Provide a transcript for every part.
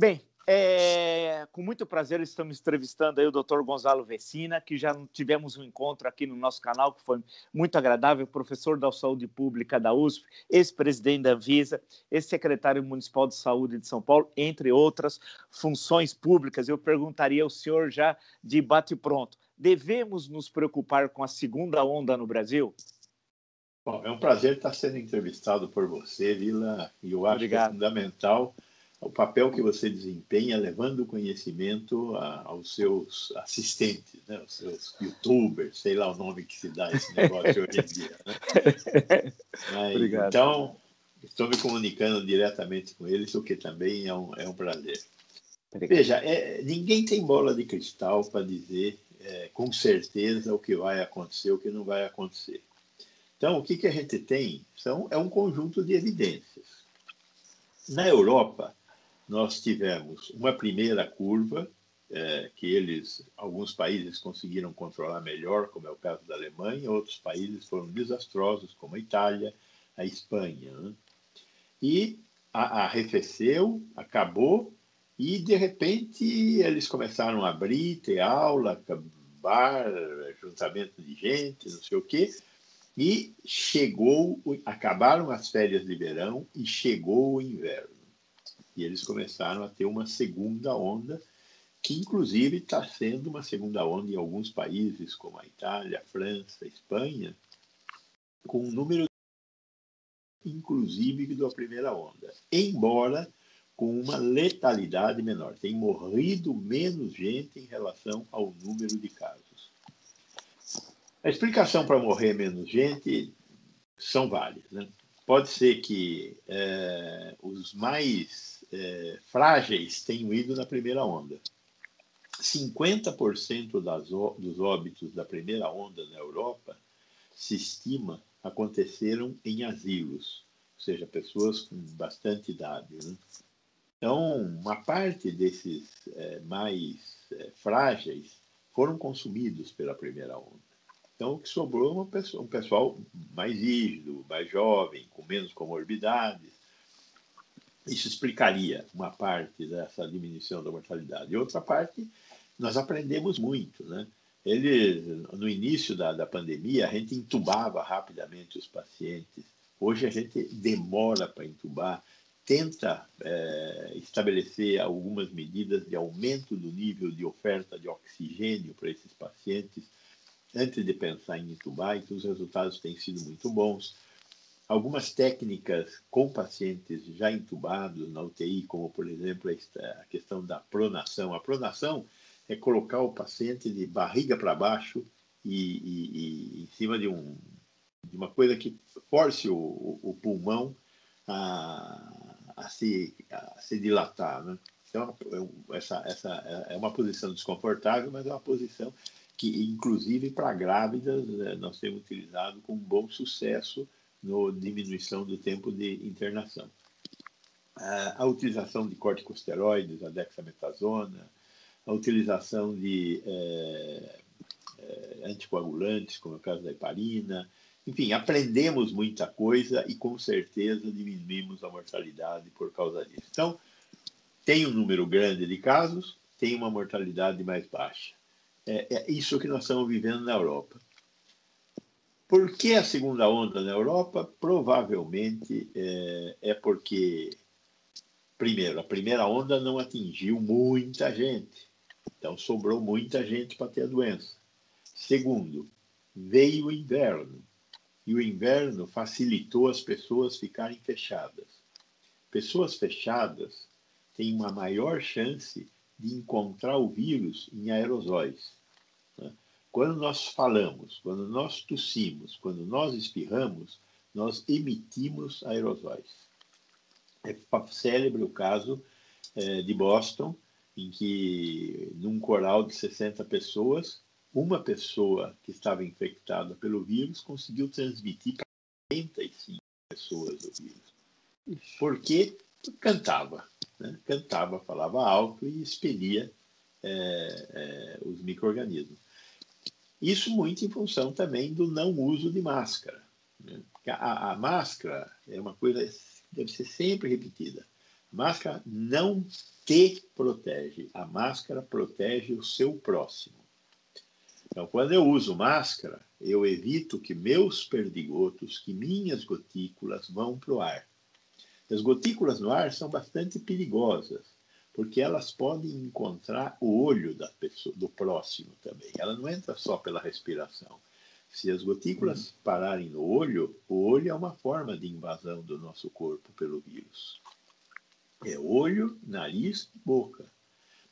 Bem, é, com muito prazer estamos entrevistando aí o Dr. Gonzalo Vecina, que já tivemos um encontro aqui no nosso canal, que foi muito agradável, professor da Saúde Pública da USP, ex-presidente da Anvisa, ex-secretário municipal de saúde de São Paulo, entre outras funções públicas. Eu perguntaria ao senhor já de bate pronto, devemos nos preocupar com a segunda onda no Brasil? Bom, é um prazer estar sendo entrevistado por você, Vila, e eu acho Obrigado. que é fundamental o papel que você desempenha levando o conhecimento a, aos seus assistentes, né? aos seus youtubers, sei lá o nome que se dá esse negócio hoje em dia. Né? Obrigado. Então, estou me comunicando diretamente com eles, o que também é um, é um prazer. Obrigado. Veja, é, ninguém tem bola de cristal para dizer é, com certeza o que vai acontecer, o que não vai acontecer. Então, o que, que a gente tem são, é um conjunto de evidências. Na Europa, nós tivemos uma primeira curva é, que eles, alguns países conseguiram controlar melhor, como é o caso da Alemanha, outros países foram desastrosos, como a Itália, a Espanha. Né? E arrefeceu, acabou, e de repente eles começaram a abrir, ter aula, bar, juntamento de gente, não sei o quê, e chegou, acabaram as férias de verão e chegou o inverno. E eles começaram a ter uma segunda onda, que inclusive está sendo uma segunda onda em alguns países, como a Itália, a França, a Espanha, com um número inclusive da primeira onda, embora com uma letalidade menor. Tem morrido menos gente em relação ao número de casos. A explicação para morrer menos gente são várias. Né? Pode ser que é, os mais é, frágeis tenham ido na primeira onda. 50% das, dos óbitos da primeira onda na Europa, se estima, aconteceram em asilos, ou seja, pessoas com bastante idade. Né? Então, uma parte desses é, mais é, frágeis foram consumidos pela primeira onda. Então, o que sobrou é pessoa, um pessoal mais rígido, mais jovem, com menos comorbidades, isso explicaria uma parte dessa diminuição da mortalidade. E outra parte, nós aprendemos muito, né? Ele, no início da, da pandemia, a gente entubava rapidamente os pacientes. Hoje a gente demora para entubar, tenta é, estabelecer algumas medidas de aumento do nível de oferta de oxigênio para esses pacientes antes de pensar em entubar, então os resultados têm sido muito bons algumas técnicas com pacientes já intubados na UTI, como, por exemplo, a questão da pronação. A pronação é colocar o paciente de barriga para baixo e, e, e, em cima de, um, de uma coisa que force o, o pulmão a, a, se, a se dilatar. Né? Então, essa, essa é uma posição desconfortável, mas é uma posição que, inclusive, para grávidas, né, nós temos utilizado com bom sucesso no diminuição do tempo de internação. A, utilização de corticosteroides, a dexametasona, a utilização de é, é, anticoagulantes, como é o caso da heparina, enfim, aprendemos muita coisa e com certeza diminuímos a mortalidade por causa disso. Então, tem um número grande de casos, tem uma mortalidade mais baixa. É, é isso que nós estamos vivendo na Europa. Por que a segunda onda na Europa? Provavelmente é, é porque, primeiro, a primeira onda não atingiu muita gente, então sobrou muita gente para ter a doença. Segundo, veio o inverno e o inverno facilitou as pessoas ficarem fechadas. Pessoas fechadas têm uma maior chance de encontrar o vírus em aerosóis. Quando nós falamos, quando nós tossimos, quando nós espirramos, nós emitimos aerosóis. É célebre o caso é, de Boston, em que num coral de 60 pessoas, uma pessoa que estava infectada pelo vírus conseguiu transmitir para 45 pessoas o vírus. Porque cantava, né? cantava, falava alto e expelia é, é, os micro-organismos. Isso muito em função também do não uso de máscara. Né? A, a, máscara é uma coisa que deve ser sempre repetida. Máscara não te protege. A máscara protege o seu próximo. Então, quando eu uso máscara, eu evito que meus perdigotos, que minhas gotículas vão para o ar. As gotículas no ar são bastante perigosas, porque elas podem encontrar o olho da pessoa, do próximo também. Ela não entra só pela respiração. Se as gotículas pararem no olho, o olho é uma forma de invasão do nosso corpo pelo vírus. É olho, nariz, boca.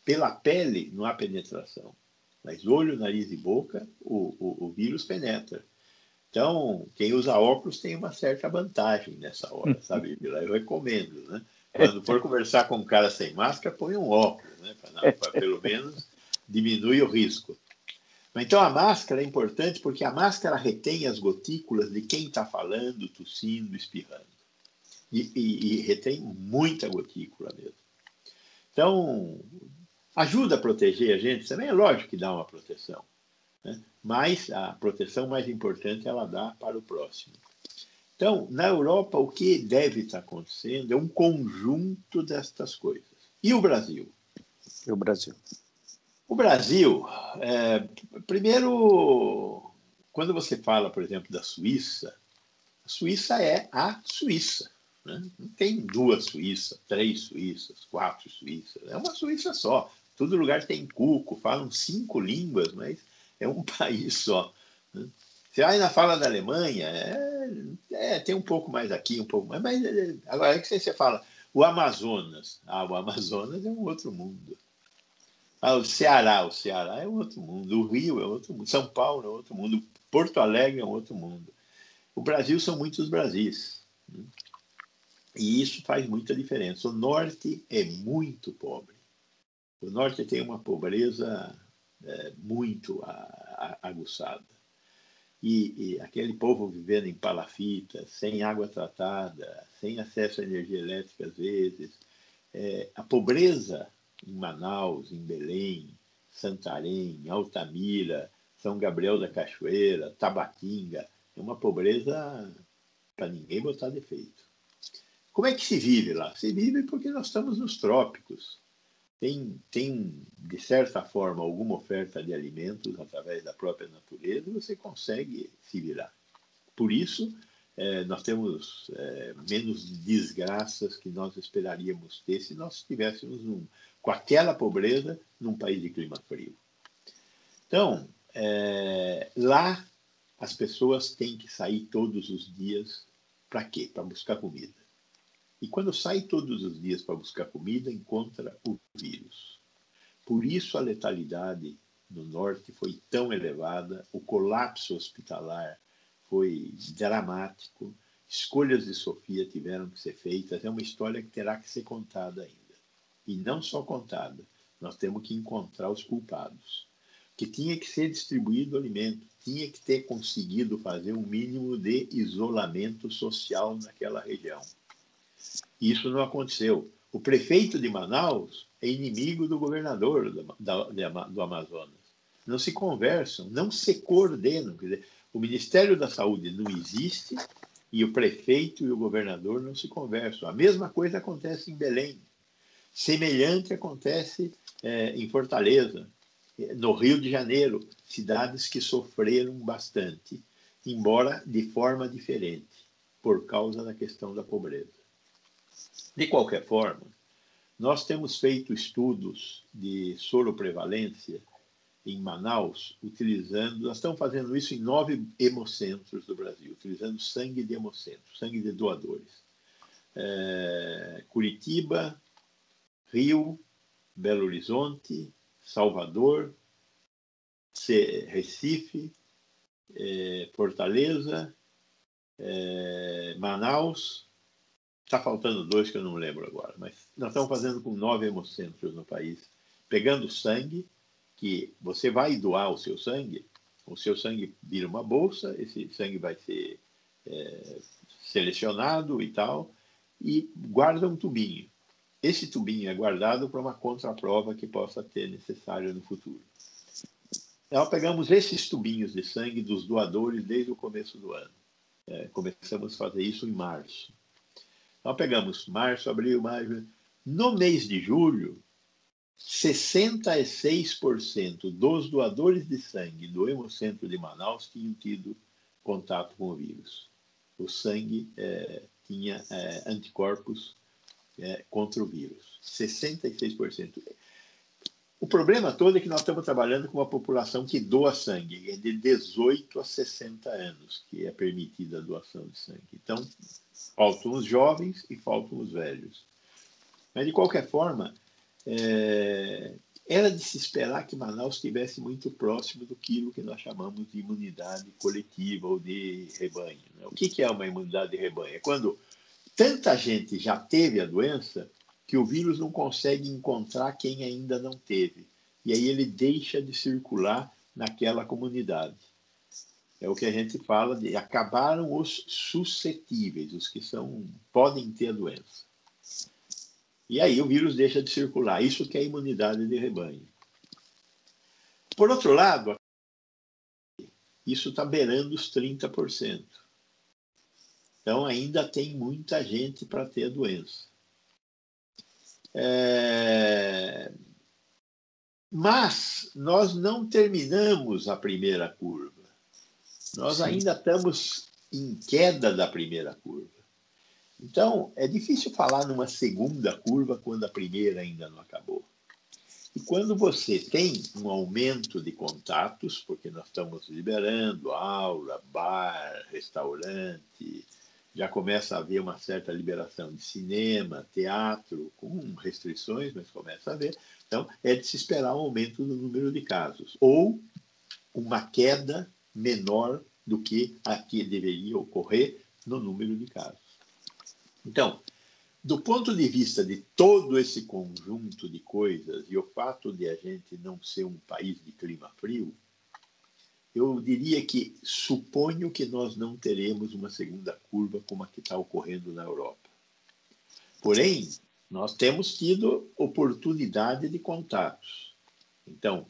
Pela pele não há penetração, mas olho, nariz e boca, o, o, o vírus penetra. Então, quem usa óculos tem uma certa vantagem nessa hora, sabe? Eu recomendo, né? Quando for conversar com um cara sem máscara, põe um óculos, né? Para pelo menos diminuir o risco. Então, a máscara é importante porque a máscara retém as gotículas de quem está falando, tossindo, espirrando e, e, e retém muita gotícula mesmo. Então, ajuda a proteger a gente também, é lógico que dá uma proteção, né? mas a proteção mais importante ela dá para o próximo. Então, na Europa, o que deve estar acontecendo é um conjunto destas coisas. E o Brasil? E o Brasil? O Brasil, é, primeiro, quando você fala, por exemplo, da Suíça, a Suíça é a Suíça. Né? Não tem duas Suíças, três Suíças, quatro Suíças. É uma Suíça só. Todo lugar tem cuco, falam cinco línguas, mas é um país só. Né? Você ainda fala da Alemanha, é, é, tem um pouco mais aqui, um pouco mais. Mas é, agora é que você fala, o Amazonas. Ah, o Amazonas é um outro mundo. Ah, o Ceará, o Ceará é um outro mundo. O Rio é outro mundo. São Paulo é outro mundo. Porto Alegre é um outro mundo. O Brasil são muitos Brasis. Né? E isso faz muita diferença. O norte é muito pobre. O norte tem uma pobreza é, muito aguçada. E, e, aquele povo vivendo em palafita, sem água tratada, sem acesso à energia elétrica às vezes, é, a pobreza em Manaus, em Belém, Santarém, Altamira, São Gabriel da Cachoeira, Tabatinga, é uma pobreza para ninguém botar defeito. Como é que se vive lá? Se vive porque nós estamos nos trópicos. Tem, tem, de certa forma, alguma oferta de alimentos através da própria natureza, você consegue se virar. Por isso, é, nós temos é, menos desgraças que nós esperaríamos ter se nós estivéssemos com aquela pobreza num país de clima frio. Então, é, lá as pessoas têm que sair todos os dias para quê? Para buscar comida. E quando sai todos os dias para buscar comida, encontra o vírus. Por isso a letalidade no norte foi tão elevada, o colapso hospitalar foi dramático, escolhas de Sofia tiveram que ser feitas, é uma história que terá que ser contada ainda. E não só contada, nós temos que encontrar os culpados. Que tinha que ser distribuído alimento, tinha que ter conseguido fazer um mínimo de isolamento social naquela região. Isso não aconteceu. O prefeito de Manaus é inimigo do governador do Amazonas. Não se conversam, não se coordenam. Quer dizer, o Ministério da Saúde não existe e o prefeito e o governador não se conversam. A mesma coisa acontece em Belém. Semelhante acontece é, em Fortaleza, no Rio de Janeiro, cidades que sofreram bastante, embora de forma diferente, por causa da questão da pobreza. De qualquer forma, nós temos feito estudos de soroprevalência em Manaus, utilizando, nós estamos fazendo isso em nove hemocentros do Brasil, utilizando sangue de hemocentros, sangue de doadores. É, Curitiba, Rio, Belo Horizonte, Salvador, Recife, é, Fortaleza, é, Manaus Está faltando dois que eu não lembro agora, mas nós estamos fazendo com nove hemocentros no país, pegando sangue, que você vai doar o seu sangue, o seu sangue vira uma bolsa, esse sangue vai ser é, selecionado e tal, e guarda um tubinho. Esse tubinho é guardado para uma contraprova que possa ter necessário no futuro. Nós pegamos esses tubinhos de sangue dos doadores desde o começo do ano. É, começamos a fazer isso em março. Nós pegamos março, abril, maio, No mês de julho, 66% dos doadores de sangue do Hemocentro de Manaus tinham tido contato com o vírus. O sangue é, tinha é, anticorpos é, contra o vírus. 66%. O problema todo é que nós estamos trabalhando com uma população que doa sangue, é de 18 a 60 anos que é permitida a doação de sangue. Então, faltam os jovens e faltam os velhos. Mas, de qualquer forma, é, era de se esperar que Manaus estivesse muito próximo do que nós chamamos de imunidade coletiva ou de rebanho. Né? O que é uma imunidade de rebanho? É quando tanta gente já teve a doença que o vírus não consegue encontrar quem ainda não teve. E aí ele deixa de circular naquela comunidade. É o que a gente fala de acabaram os suscetíveis, os que são podem ter a doença. E aí o vírus deixa de circular. Isso que é a imunidade de rebanho. Por outro lado, isso está beirando os 30%. Então ainda tem muita gente para ter a doença. É... Mas nós não terminamos a primeira curva. Nós ainda estamos em queda da primeira curva. Então, é difícil falar numa segunda curva quando a primeira ainda não acabou. E quando você tem um aumento de contatos, porque nós estamos liberando aula, bar, restaurante, já começa a haver uma certa liberação de cinema, teatro, com restrições, mas começa a haver. Então, é de se esperar um aumento no número de casos, ou uma queda menor do que a que deveria ocorrer no número de casos. Então, do ponto de vista de todo esse conjunto de coisas e o fato de a gente não ser um país de clima frio, eu diria que suponho que nós não teremos uma segunda curva como a que está ocorrendo na Europa. Porém, nós temos tido oportunidade de contatos. Então,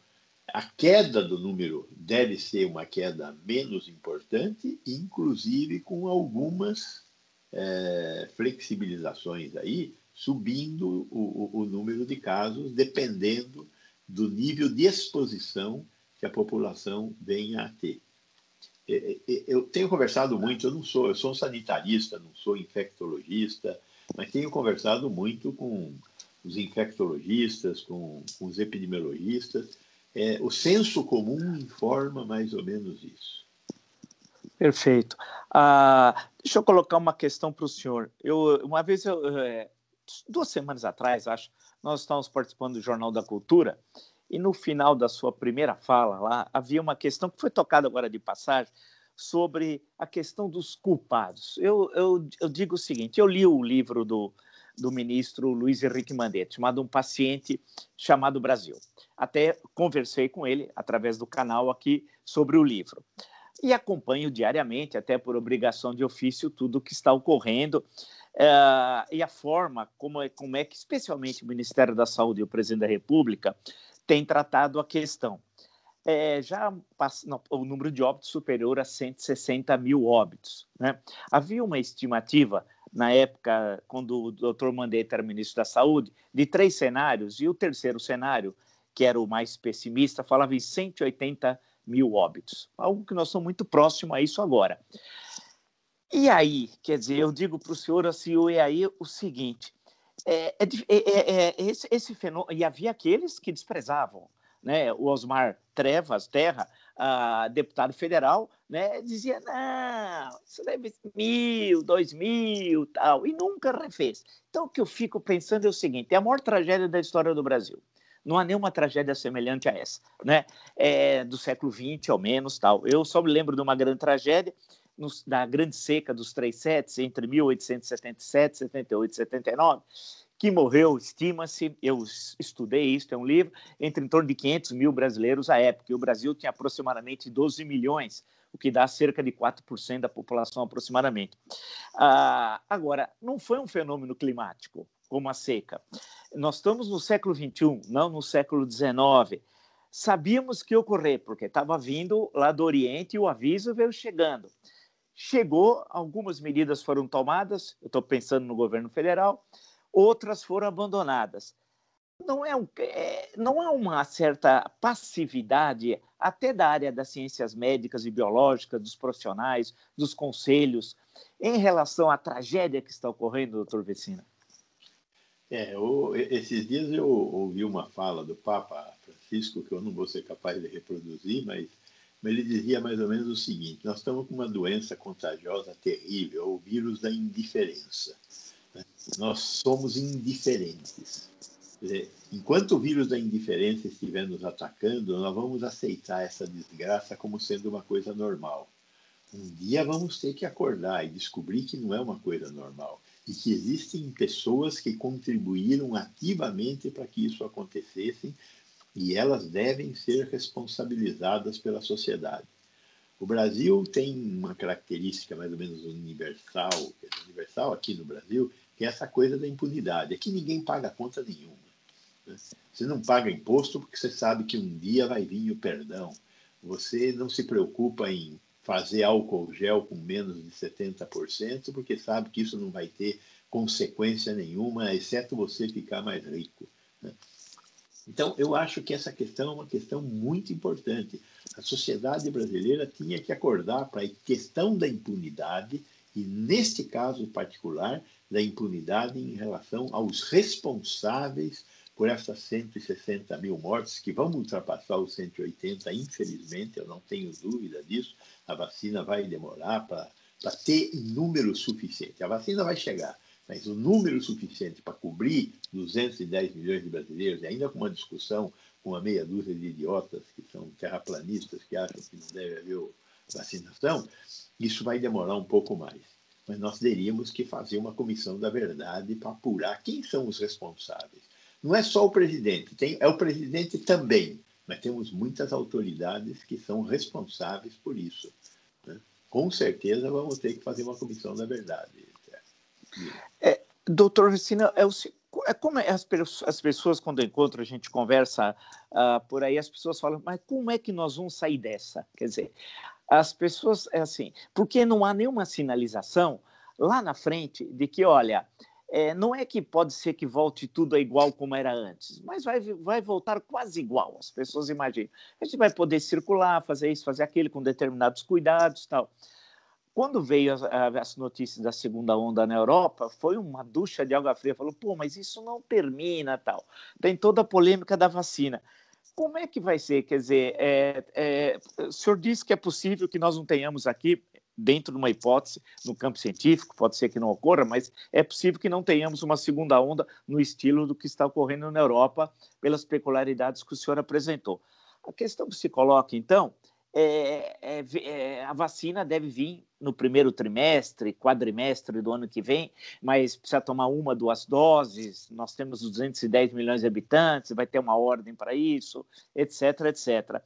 a queda do número deve ser uma queda menos importante, inclusive com algumas é, flexibilizações aí, subindo o, o, o número de casos, dependendo do nível de exposição que a população venha a ter. Eu tenho conversado muito, eu não sou, eu sou um sanitarista, não sou infectologista, mas tenho conversado muito com os infectologistas, com, com os epidemiologistas. É, o senso comum informa mais ou menos isso. Perfeito. Ah, deixa eu colocar uma questão para o senhor. Eu, uma vez, eu, é, duas semanas atrás, acho, nós estávamos participando do Jornal da Cultura e no final da sua primeira fala lá, havia uma questão que foi tocada agora de passagem sobre a questão dos culpados. Eu, eu, eu digo o seguinte: eu li o livro do, do ministro Luiz Henrique Mandetta, chamado Um Paciente Chamado Brasil. Até conversei com ele através do canal aqui sobre o livro. E acompanho diariamente, até por obrigação de ofício, tudo o que está ocorrendo uh, e a forma como é, como é que, especialmente o Ministério da Saúde e o Presidente da República, tem tratado a questão. É, já não, o número de óbitos superior a 160 mil óbitos. Né? Havia uma estimativa, na época, quando o doutor Mandetta era ministro da Saúde, de três cenários, e o terceiro cenário, que era o mais pessimista, falava em 180 mil óbitos. Algo que nós somos muito próximo a isso agora. E aí, quer dizer, eu digo para o senhor assim, e aí o seguinte, é, é, é, é, esse, esse fenômeno, e havia aqueles que desprezavam, né? O Osmar Trevas Terra, uh, deputado federal, né? Dizia não, isso deve mil, dois mil, tal, e nunca refez. Então o que eu fico pensando é o seguinte: é a maior tragédia da história do Brasil. Não há nenhuma tragédia semelhante a essa, né? É, do século XX, ao menos, tal. Eu só me lembro de uma grande tragédia da grande seca dos três setes, entre 1877, 78 e 79, que morreu, estima-se, eu estudei isso, é um livro, entre em torno de 500 mil brasileiros à época. E o Brasil tinha aproximadamente 12 milhões, o que dá cerca de 4% da população aproximadamente. Ah, agora, não foi um fenômeno climático, como a seca. Nós estamos no século XXI, não no século XIX. Sabíamos que ia ocorrer, porque estava vindo lá do Oriente e o aviso veio chegando. Chegou, algumas medidas foram tomadas, eu estou pensando no governo federal, outras foram abandonadas. Não é, um, é, não há uma certa passividade, até da área das ciências médicas e biológicas, dos profissionais, dos conselhos, em relação à tragédia que está ocorrendo, doutor Vecina? É, eu, esses dias eu ouvi uma fala do Papa Francisco, que eu não vou ser capaz de reproduzir, mas, mas ele dizia mais ou menos o seguinte: nós estamos com uma doença contagiosa terrível, o vírus da indiferença. Né? Nós somos indiferentes. Dizer, enquanto o vírus da indiferença estiver nos atacando, nós vamos aceitar essa desgraça como sendo uma coisa normal. Um dia vamos ter que acordar e descobrir que não é uma coisa normal e que existem pessoas que contribuíram ativamente para que isso acontecesse e elas devem ser responsabilizadas pela sociedade. O Brasil tem uma característica mais ou menos universal, universal aqui no Brasil, que é essa coisa da impunidade. Aqui ninguém paga conta nenhuma. Né? Você não paga imposto porque você sabe que um dia vai vir o perdão. Você não se preocupa em fazer álcool gel com menos de 70%, porque sabe que isso não vai ter consequência nenhuma, exceto você ficar mais rico. Né? Então, eu acho que essa questão é uma questão muito importante. A sociedade brasileira tinha que acordar para a questão da impunidade, e neste caso particular, da impunidade em relação aos responsáveis por essas 160 mil mortes, que vão ultrapassar os 180, infelizmente, eu não tenho dúvida disso. A vacina vai demorar para ter número suficiente. A vacina vai chegar, mas o número suficiente para cobrir 210 milhões de brasileiros, ainda com uma discussão com uma meia dúzia de idiotas que são terraplanistas, que acham que não deve haver vacinação, isso vai demorar um pouco mais. Mas nós teríamos que fazer uma comissão da verdade para apurar quem são os responsáveis não é só o presidente, tem, é o presidente também, mas temos muitas autoridades que são responsáveis por isso. Né? Com certeza vamos ter que fazer uma comissão da verdade. É, doutor Vecina, é, o, é como é as, as, pessoas, quando encontram, a gente conversa uh, por aí, as pessoas falam, mas como é que nós vamos sair dessa? Quer dizer, as pessoas, é assim, porque não há nenhuma sinalização lá na frente de que, olha, é, não é que pode ser que volte tudo igual como era antes, mas vai, vai voltar quase igual. As pessoas imaginam. A gente vai poder circular, fazer isso, fazer aquilo com determinados cuidados tal. Quando veio as, as notícias da segunda onda na Europa, foi uma ducha de água fria. Falou, pô, mas isso não termina tal. Tem toda a polêmica da vacina. Como é que vai ser? Quer dizer, é, é, o senhor disse que é possível que nós não tenhamos aqui dentro de uma hipótese no campo científico, pode ser que não ocorra, mas é possível que não tenhamos uma segunda onda no estilo do que está ocorrendo na Europa, pelas peculiaridades que o senhor apresentou. A questão que se coloca, então, é, é, é, a vacina deve vir no primeiro trimestre, quadrimestre do ano que vem, mas precisa tomar uma, duas doses. Nós temos 210 milhões de habitantes, vai ter uma ordem para isso, etc, etc.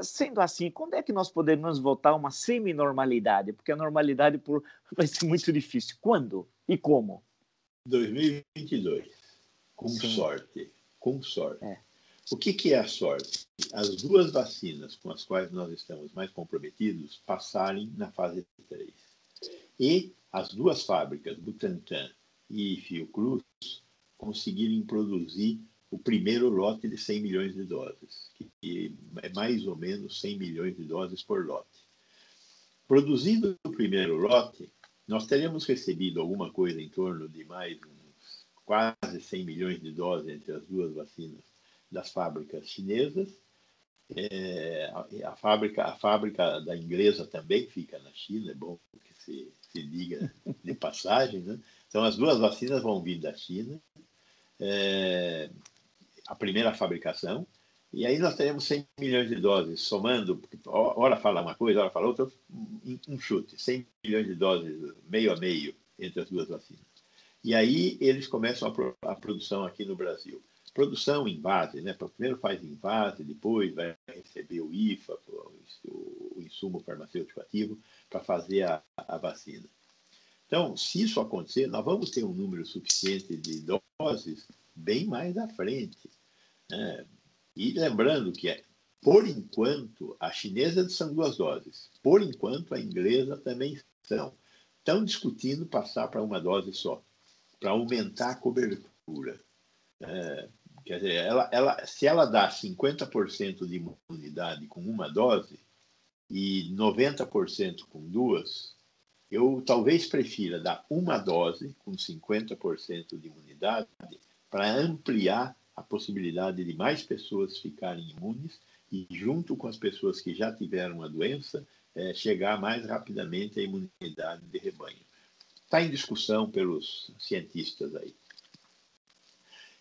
Sendo assim, quando é que nós podemos voltar a uma semi-normalidade? Porque a normalidade por... vai ser muito difícil. Quando e como? 2022. Com Sim. sorte. Com sorte. É. O que, que é a sorte? As duas vacinas com as quais nós estamos mais comprometidos passarem na fase 3. E as duas fábricas, Butantan e Fiocruz, conseguirem produzir o primeiro lote de 100 milhões de doses, que é mais ou menos 100 milhões de doses por lote. Produzindo o primeiro lote, nós teríamos recebido alguma coisa em torno de mais uns quase 100 milhões de doses entre as duas vacinas das fábricas chinesas. É, a, a, fábrica, a fábrica da inglesa também fica na China, é bom que se, se diga de passagem. Né? Então, as duas vacinas vão vir da China. É, a primeira fabricação, e aí nós teremos 100 milhões de doses, somando, hora fala uma coisa, hora fala outra, um chute, 100 milhões de doses, meio a meio, entre as duas vacinas. E aí eles começam a, a produção aqui no Brasil. Produção em base, né? Primeiro faz em base, depois vai receber o IFA, o, insumo farmacêutico ativo, para fazer a, a vacina. Então, se isso acontecer, nós vamos ter um número suficiente de doses bem mais à frente. Né? E lembrando que, é, por enquanto, a chinesa são duas doses, por enquanto, a inglesa também são. Estão discutindo passar para uma dose só. para aumentar a cobertura. É, quer dizer, ela, ela, se ela dá 50% de imunidade com uma dose e 90% com duas, eu talvez prefira dar uma dose com 50% de imunidade para ampliar a possibilidade de mais pessoas ficarem imunes e, junto com as pessoas que já tiveram a doença, é, chegar mais rapidamente à imunidade de rebanho. Está em discussão pelos cientistas aí.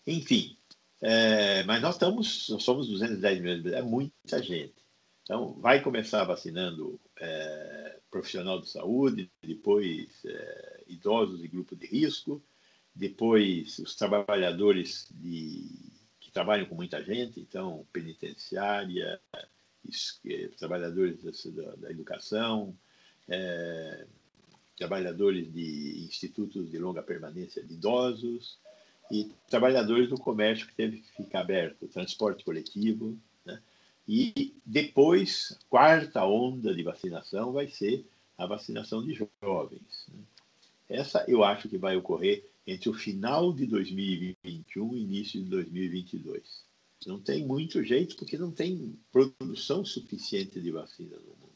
Enfim, é, mas nós estamos, nós somos 210 milhões, é muita gente. Então, vai começar vacinando é, profissional de saúde, depois idosos e grupo de risco, depois os trabalhadores de, que trabalham com muita gente, então penitenciária, é, trabalhadores da, da educação, é, trabalhadores de institutos de longa permanência de idosos e trabalhadores do comércio que teve que ficar aberto, transporte coletivo, né? E depois, quarta onda de vacinação vai ser a vacinação de jovens. Né? Essa eu acho que vai ocorrer entre o final de 2021 e início de 2022. Não tem muito jeito, porque não tem produção suficiente de vacina no mundo.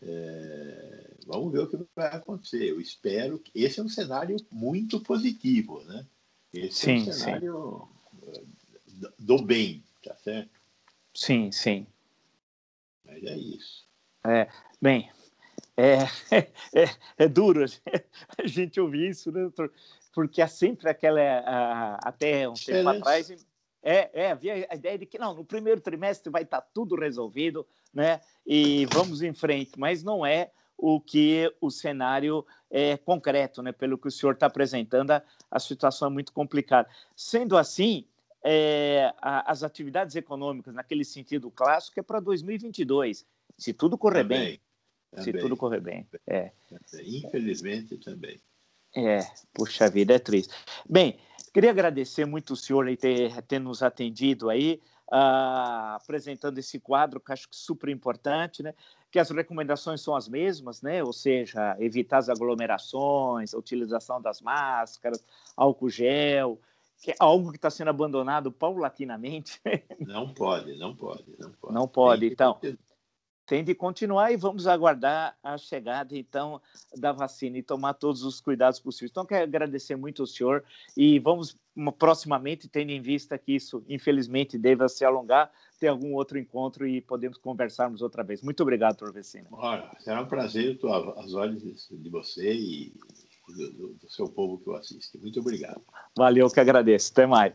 É, vamos ver o que vai acontecer. Eu espero que esse é um cenário muito positivo, né? Esse sim, é um cenário sim. do bem, tá certo? Sim, sim. Mas é isso. É, bem, é, é, é, duro a gente ouvir isso, né, doutor? Porque há sempre aquela, até um tempo atrás, é, é, havia a ideia de que não, no primeiro trimestre vai estar tudo resolvido, né? E vamos em frente, mas não é o que o cenário é concreto, né? Pelo que o senhor está apresentando, a, a situação é muito complicada. Sendo assim, é, a, as atividades econômicas, naquele sentido clássico, é para 2022, se tudo correr também, bem. Também, se tudo correr bem. É. Infelizmente também. É, puxa vida, é triste. Bem, queria agradecer muito o senhor aí ter, ter nos atendido aí, uh, apresentando esse quadro que acho que super importante, né? Que as recomendações são as mesmas, né? Ou seja, evitar as aglomerações, a utilização das máscaras, álcool gel, que é algo que está sendo abandonado paulatinamente. Não pode, não pode, não pode. Não pode, então. Tem de continuar e vamos aguardar a chegada, então, da vacina e tomar todos os cuidados possíveis. Então, quero agradecer muito ao senhor e vamos, proximamente, tendo em vista que isso, infelizmente, deva se alongar, ter algum outro encontro e podemos conversarmos outra vez. Muito obrigado, doutor Vecina. Ora, será um prazer, estou às olhos de você e do, do, seu povo que o assiste. Muito obrigado. Valeu, que agradeço. Até mais.